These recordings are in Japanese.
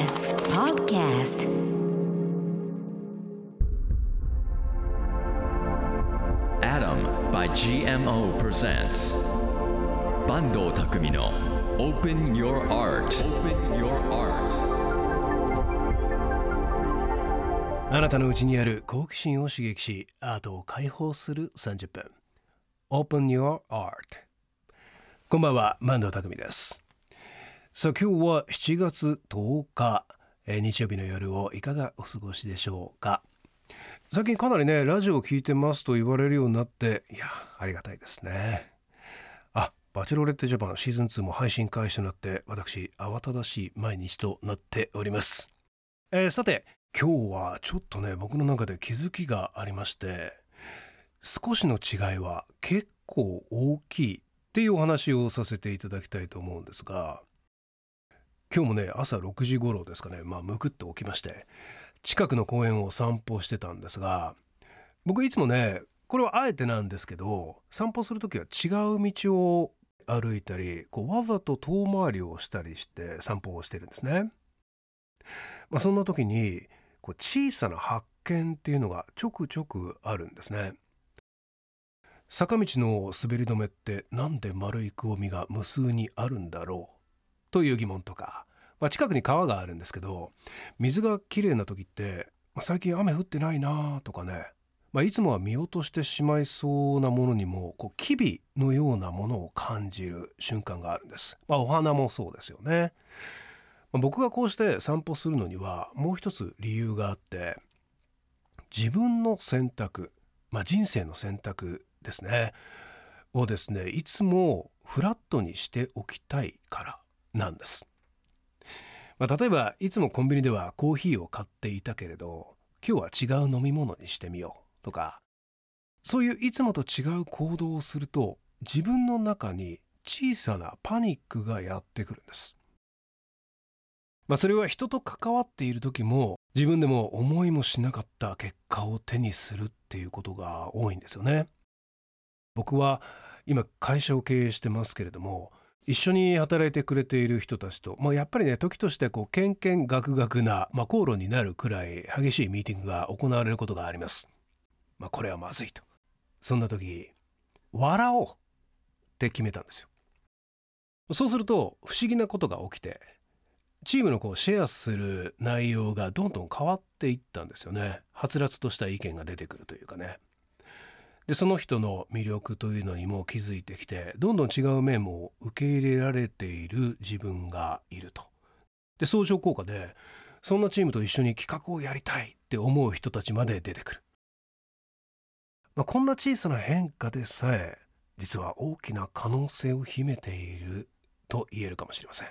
TBS Podcast Adam by GMO presents 坂東匠の Open Your Art Open Your Art あなたのうちにある好奇心を刺激しアートを解放する30分 Open Your Art こんばんは万藤匠ですさあ今日は7月10日、えー日曜日の夜をいかがお過ごしでしょうか？最近かなりねラジオを聞いてますと言われるようになっていやありがたいですね。あバチェロレッテジャパンシーズン2も配信開始となって私慌ただしい毎日となっております。えーさて今日はちょっとね僕の中で気づきがありまして少しの違いは結構大きいっていうお話をさせていただきたいと思うんですが今日もね朝6時頃ですかねまあむくって起きまして近くの公園を散歩してたんですが僕いつもねこれはあえてなんですけど散歩する時は違う道を歩いたりこうわざと遠回りをしたりして散歩をしてるんですね。まあ、そんな時にこう小さな発見っていうのがちょくちょくあるんですね。坂道の滑り止めってなんで丸いくぼみが無数にあるんだろうという疑問とか、まあ、近くに川があるんですけど水がきれいな時って、まあ最近雨降ってないなとかね、まあ、いつもは見落としてしまいそうなものにもこう機微のようなものを感じる瞬間があるんです。ま、お花もそうですよね。ま僕がこうして散歩するのにはもう一つ理由があって自分の選択、ま、人生の選択ですねをですねいつもフラットにしておきたいからなんです。まあ、例えばいつもコンビニではコーヒーを買っていたけれど今日は違う飲み物にしてみようとかそういういつもと違う行動をすると自分の中に小さなパニックがやってくるんです。まあ、それは人と関わっている時も自分でも思いもしなかった結果を手にするっていうことが多いんですよね。僕は今会社を経営してますけれども一緒に働いてくれている人たちと、まあ、やっぱりね時としてこうけんけんがくがくな、まあ、口論になるくらい激しいミーティングが行われることがあります。まあ、これはまずいと。そんな時笑おうって決めたんですよ。そうすると不思議なことが起きてチームのこうシェアする内容がどんどん変わっていったんですよね。はつらつとした意見が出てくるというかね。でその人の魅力というのにも気づいてきてどんどん違う面も受け入れられている自分がいると。で相乗効果でそんなチームと一緒に企画をやりたいって思う人たちまで出てくる。まあ、こんな小さな変化でさえ実は大きな可能性を秘めていると言えるかもしれません。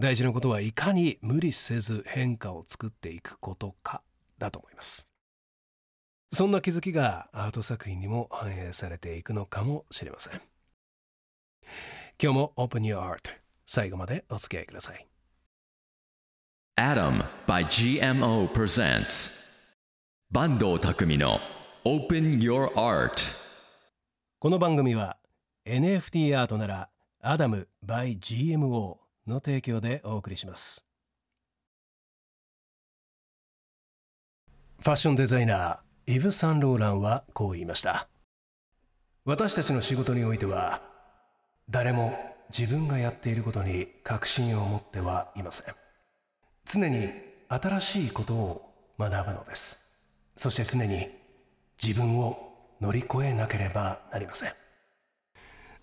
大事なことはいかに無理せず変化を作っていくことかだと思いますそんな気づきがアート作品にも反映されていくのかもしれません。今日も Open Your Art 最後までお付き合いください。Adam by GMO presents 坂東匠の Open Your Art. この番組は NFT アートならアダム by GMO の提供でお送りします。ファッションデザイナーイヴ・サンローランはこう言いました。私たちの仕事においては誰も自分がやっていることに確信を持ってはいません。常に新しいことを学ぶのです。そして常に自分を乗り越えなければなりません。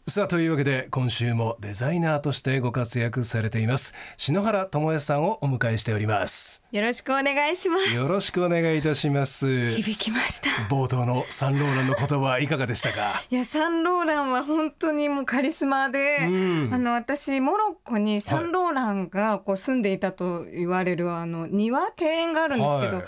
さあというわけで今週もデザイナーとしてご活躍されています。篠原智恵さんをお迎えしております。よろしくお願いします。よろしくお願いいたします。響きました。冒頭のサンローランの言葉はいかがでしたか？いやサンローランは本当にもうカリスマで、うん。あの私モロッコにサンローランがこう住んでいたと言われるあの庭庭園があるんですけど、はい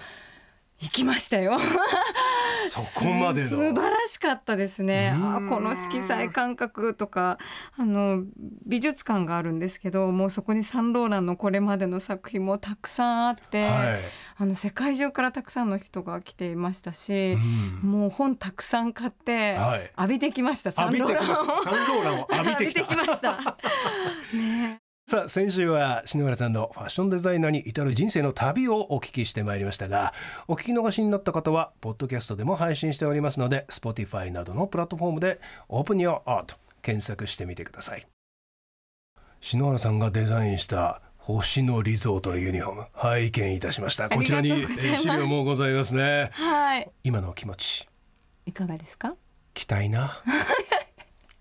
行きましたよ。そこまでの素晴らしかったですね。あこの色彩感覚とかあの美術館があるんですけど、もうそこにサンローランのこれまでの作品もたくさんあって、はいあの世界中からたくさんの人が来ていましたし、うんもう本たくさん買って、はい浴びてきました。サンローランを浴びてきた 浴びてきました。ねさあ先週は篠原さんのファッションデザイナーに至る人生の旅をお聞きしてまいりましたがお聞き逃しになった方はポッドキャストでも配信しておりますので Spotify などのプラットフォームで Open Your Art 検索してみてください。篠原さんがデザインした星野リゾートのユニフォーム拝見いたしました。こちらに資料もございますね。はい。今のお気持ち。いかがですか？着たいな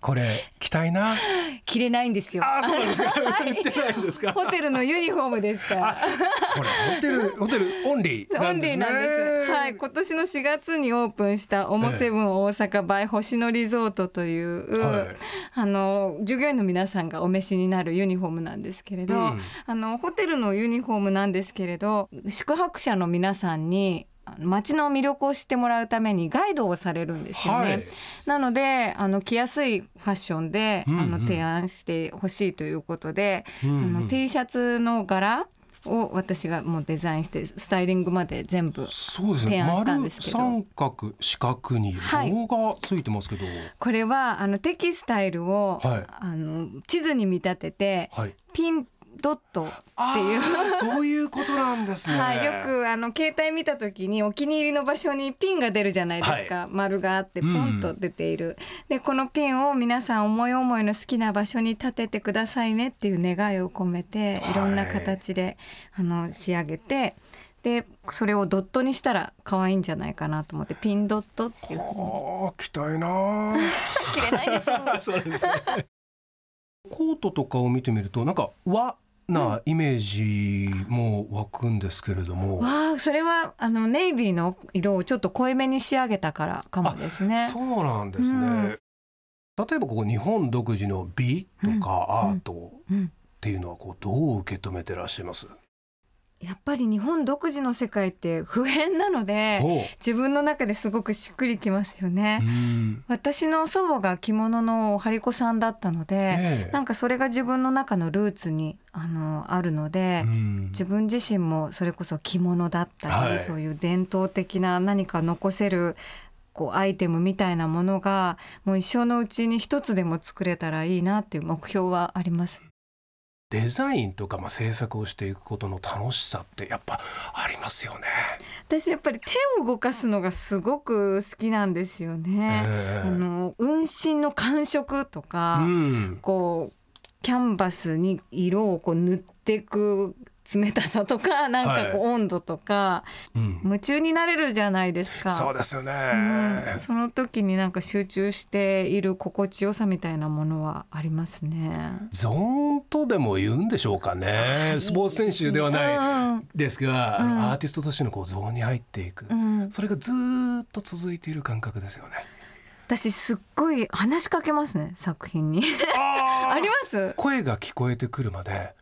これ着たいな。着れないんですよ。あそうなんですか。言ってないんですか。ホテルのユニフォームですか。ら これホテルホテルオンリーオンなんですね。リーなんです。はい、今年の4月にオープンしたオモセブン大阪 by 星野リゾートという、はい。あの従業員の皆さんがお召しになるユニフォームなんですけれど、うん。あのホテルのユニフォームなんですけれど、宿泊者の皆さんに街の魅力を知ってもらうためにガイドをされるんですよね。はい。なのであの着やすいファッションで、うんうん。あの提案してほしいということで、うんうん。あの T シャツの柄を私がもうデザインしてスタイリングまで全部提案したん丸ですけど。三角四角にはい。棒がついてますけど。これはあのテキスタイルを、はい。あの地図に見立てて、はい。ピンドットっていう。そういうことなんですね。はい、よくあの携帯見た時にお気に入りの場所にピンが出るじゃないですか、丸があってポンと出ている、でこのピンを皆さん思い思いの好きな場所に立ててくださいねっていう願いを込めてはい。いろんな形で、あの仕上げてでそれをドットにしたら可愛いんじゃないかなと思ってピンドットっていうふうに。ああ着たいな着 れないです。そうですね。コートとかを見てみるとなんか和なイメージも湧くんですけれども、わあそれはあのネイビーの色をちょっと濃いめに仕上げたからかもですね。そうなんですね、うん。例えばここ日本独自の美とかアートっうんていうのはこうどう受け止めてらっしゃいます、やっぱり日本独自の世界って普遍なので自分の中ですごくしっくりきますよね。うん。私の祖母が着物の張り子さんだったので、ええ。なんかそれが自分の中のルーツにあのあるので、うん。自分自身もそれこそ着物だったり、はい。そういう伝統的な何か残せるこうアイテムみたいなものがもう一生のうちに一つでも作れたらいいなっていう目標はあります。デザインとかまあ制作をしていくことの楽しさってやっぱありますよね。私やっぱり手を動かすのがすごく好きなんですよね。ええあの運針の感触とか、うん、こうキャンバスに色をこう塗っていく冷たさとかなんかこう温度とか、うん、夢中になれるじゃないですか。そうですよね。うんその時になんか集中している心地よさみたいなものはありますね。ゾーンとでも言うんでしょうかね。スポーツ選手ではないですが、あのアーティストとしてのこうゾーンに入っていく、んそれがずーっと続いている感覚ですよね。私すっごい話しかけますね作品に。あります？声が聞こえてくるまで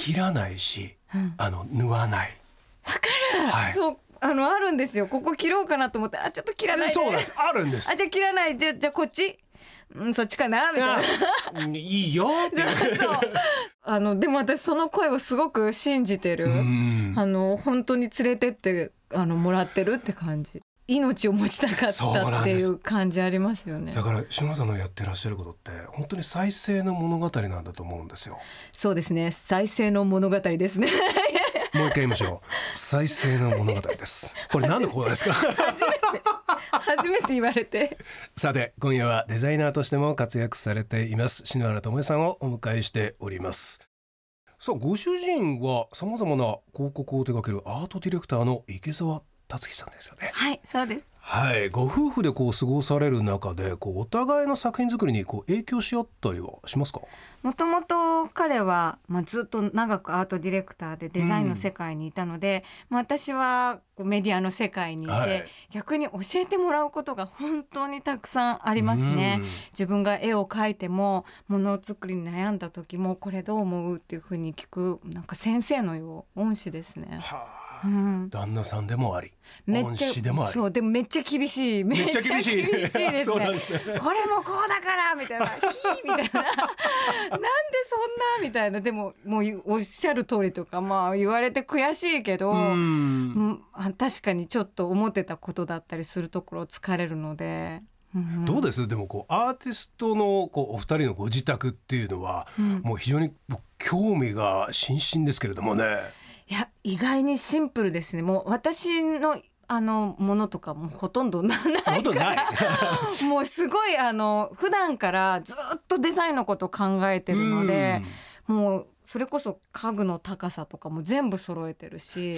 切らないし、あの縫わない。わかる。はいそうあのあるんですよ。ここ切ろうかなと思ってあちょっと切らないで。そうなんです。あるんですあ。じゃあ切らないでじゃあこっち？うんそっちかな？みたいな。あいいよって。そう。あのでも私その声をすごく信じてる。うんあの本当に連れてってあのもらってるって感じ。命を持ちたかったっていう感じありますよねだ。から篠原さんのやってらっしゃることって本当に再生の物語なんだと思うんですよ。そうですね。再生の物語ですね。もう一回言いましょう。再生の物語です。これ何のコーナーですか？初めて言われて。さて今夜はデザイナーとしても活躍されています篠原智恵さんをお迎えしておりますさあご主人はさまざまな広告を手掛けるアートディレクターの池澤達樹さんですよね。はい、そうです。はい。ご夫婦でこう過ごされる中でこうお互いの作品作りにこう影響し合ったりはしますか？もともと彼は、まあ、ずっと長くアートディレクターでデザインの世界にいたので、まあ、私はこうメディアの世界にいて、はい。逆に教えてもらうことが本当にたくさんありますね。うん。自分が絵を描いてもものづくりに悩んだ時もこれどう思うっていうふうに聞くなんか先生のよう恩師ですね。はあ。うん、旦那さんでもあり恩師でもあり。そうでもめっちゃ厳しい。めっちゃ厳しい。ですそうねなんですね。これもこうだからみたいな「ひー」みたいな「なんでそんな」みたいな。でももうおっしゃる通りとかまあ言われて悔しいけど、うん。確かにちょっと思ってたことだったりするところ疲れるので。うん。どうです？でもこうアーティストのこうお二人のご自宅っていうのは、もう非常に僕興味が津々ですけれどもねいや意外にシンプルですね。もう私のあのものとかもほとんどなないほとんどない。もうすごいあの普段からずっとデザインのことを考えてるのでもうそれこそ家具の高さとかも全部揃えてるし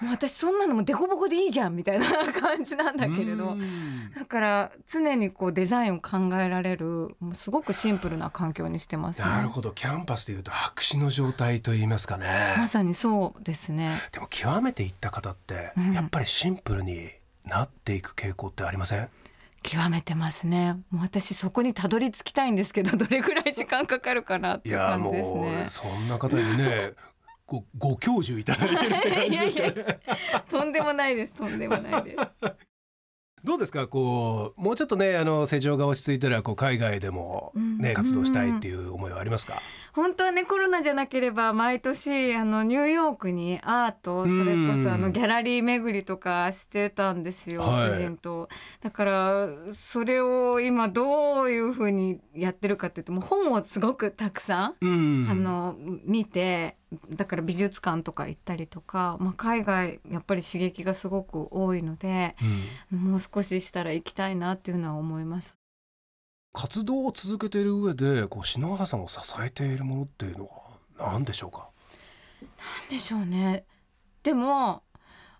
もう私そんなのもデコボコでいいじゃんみたいな感じなんだけれどうんだから常にこうデザインを考えられるもうすごくシンプルな環境にしてますね。なるほどキャンパスでいうと白紙の状態といいますかねまさにそうですね。でも極めていった方ってうんやっぱりシンプルになっていく傾向ってありません、極めてますね。もう私そこにたどり着きたいんですけど、どれぐらい時間かかるかなって感じですもねう。そんな方にねごご教授いただいてるって感いじやいやですねとんでもないです。とんでもないです。どうですか？こうもうちょっとねあの成長が落ち着いたらこう海外でもね、うん。活動したいっていう思いはありますか、本当はねコロナじゃなければ毎年あのニューヨークにアートうん。それこそあのギャラリー巡りとかしてたんですよ、はい。主人と。だからそれを今どういうふうにやってるかっていうともう本をすごくたくさんうん。あの見てだから美術館とか行ったりとか、まあ、海外やっぱり刺激がすごく多いのでうん。もう少ししたら行きたいなっていうのは思います。活動を続けている上でこう篠原さんを支えているものっていうのは何でしょうか？でしょうね。でも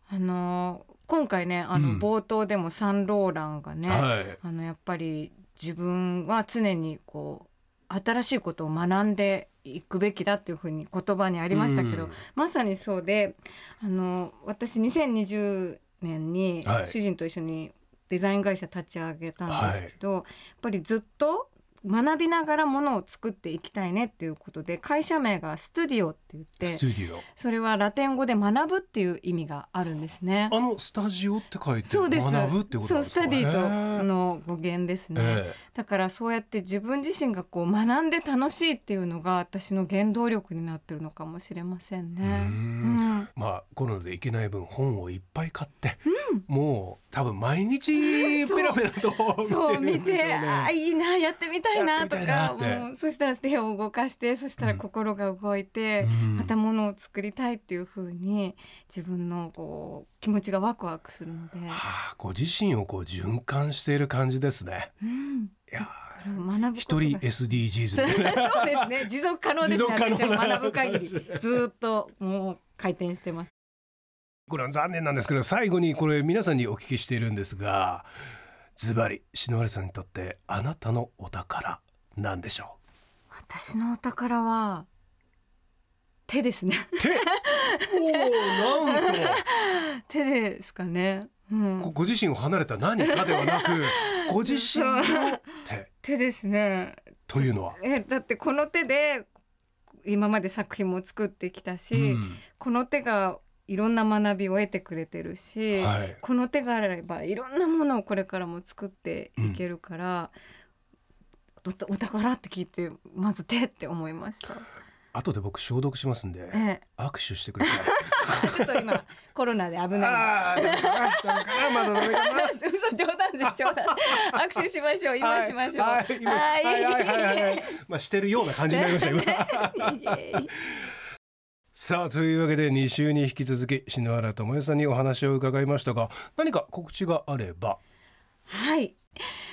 あの今回ねあのうん。冒頭でもサンローランがね、はい。あのやっぱり自分は常にこう新しいことを学んでいくべきだっていうふうに言葉にありましたけど、うん。まさにそうであの私2020年にはい。主人と一緒にデザイン会社立ち上げたんですけど、やっぱりずっと学びながらものを作っていきたいねっていうことで会社名がストゥディオって言ってそれはラテン語で学ぶっていう意味があるんですね。あのスタジオって書いてそうです。学ぶってことですか？そうスタディとの語源ですね。えだからそうやって自分自身がこう学んで楽しいっていうのが私の原動力になってるのかもしれませんね。ううんんまあコロナで行けない分本をいっぱい買って、もう多分毎日ペラペラとそう見見てあね。いいなやってみたたいなかってもうそしたら手を動かしてそしたら心が動いて、うん。またものを作りたいっていう風に自分のこう気持ちがワクワクするので、はあ、ご自身をこう循環している感じですね。うん、いや一人 SDGs みたいな。そうですね。持続可能ですね。学ぶ限りずーっともう回転してます。これは残念なんですけど最後にこれ皆さんにお聞きしているんですがズバリ篠原さんにとってあなたのお宝なんでしょ私のお宝は手ですね。う手？おおなんと。手ですかね、うん。ごご自身を離れた何かではなく ご自身の手。手ですね。というのは、えだってこの手で今まで作品も作ってきたし、うん。この手がいろんな学びを得てくれてるし、はい。この手があればいろんなものをこれからも作っていけるから、おお宝って聞いてまず手って思いました。後で僕消毒しますんでええ。握手してください。ちょっと今コロナで危ない。嘘冗談です冗談。握手しましょう今しましょう。はいはい今はいはい。まあしてるような感じになりました今 さあというわけで2週に引き続き篠原智恵さんにお話を伺いましたが何か告知があればはい。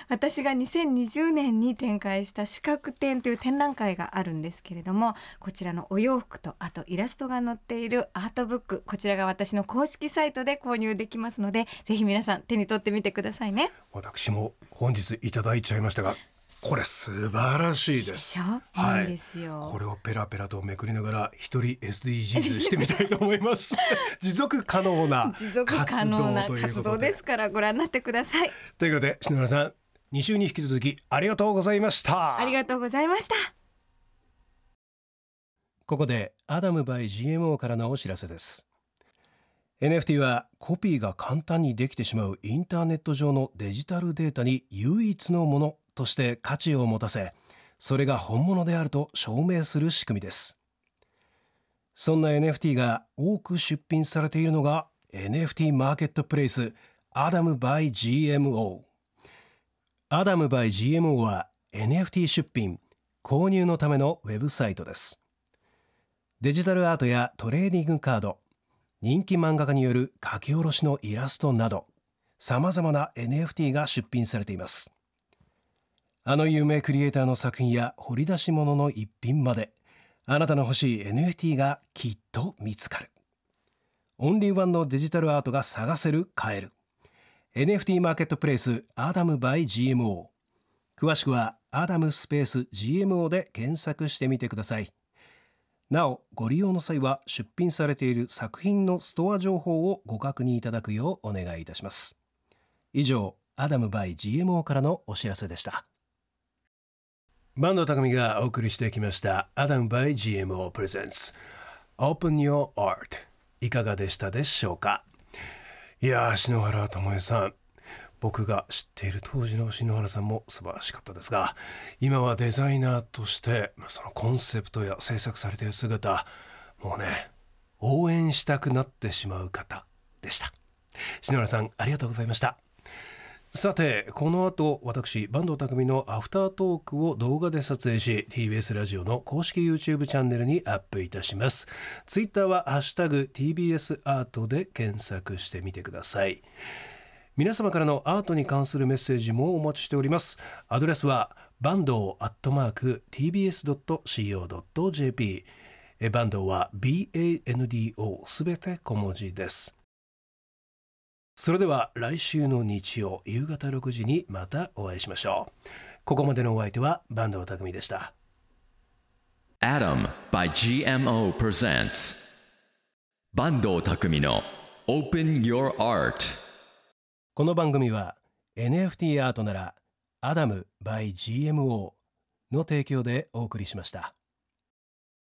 私が2020年に展開した視覚展という展覧会があるんですけれどもこちらのお洋服とあとイラストが載っているアートブックこちらが私の公式サイトで購入できますのでぜひ皆さん手に取ってみてくださいね。私も本日いただいちゃいましたがこれ素晴らしいでですはい。いいですよ。これをペラペラとめくりながら一人 SDGs してみたいと思います。持続可能な持続可能な活動という活動ことで。ですからご覧になってください。ということで篠原さん2週に引き続きありがとうございました。ありがとうございました。ここでアダム by GMO からのお知らせです。NFT はコピーが簡単にできてしまうインターネット上のデジタルデータに唯一のものとして価値を持たせそれが本物であると証明する仕組みです。そんな NFT が多く出品されているのが NFT マーケットプレイスアダム by GMO アダム by GMO は NFT 出品購入のためのウェブサイトです。デジタルアートやトレーディングカード人気漫画家による書き下ろしのイラストなどさまざまな NFT が出品されています。あの有名クリエイターの作品や掘り出し物の一品まであなたの欲しい NFT がきっと見つかる。オンリーワンのデジタルアートが探せる買える NFT マーケットプレイスアダム by GMO 詳しくはアダムスペース GMO で検索してみてください。なおご利用の際は出品されている作品のストア情報をご確認いただくようお願いいたします。以上アダム by GMO からのお知らせでした。バンド匠がお送りしてきましたアダム by GMO Presents Open Your Art いかがでしたでしょうか？いや篠原智恵さん。僕が知っている当時の篠原さんも素晴らしかったですが今はデザイナーとしてそのコンセプトや制作されている姿もうね応援したくなってしまう方でした。篠原さんありがとうございました。さてこの後私坂東匠のアフタートークを動画で撮影し TBS ラジオの公式 YouTube チャンネルにアップいたします。Twitter は「ハッシュタグ #TBS アート」で検索してみてください。皆様からのアートに関するメッセージもお待ちしております。アドレスはバンドアットマーク tbs.co.jp バンドは BANDO すべて小文字です。それでは来週の日曜夕方6時にまたお会いしましょう。ここまでのお相手は坂東匠でした。Adam by GMO presents 坂東匠の Open Your Art. この番組は NFT アートならアダム by GMO の提供でお送りしました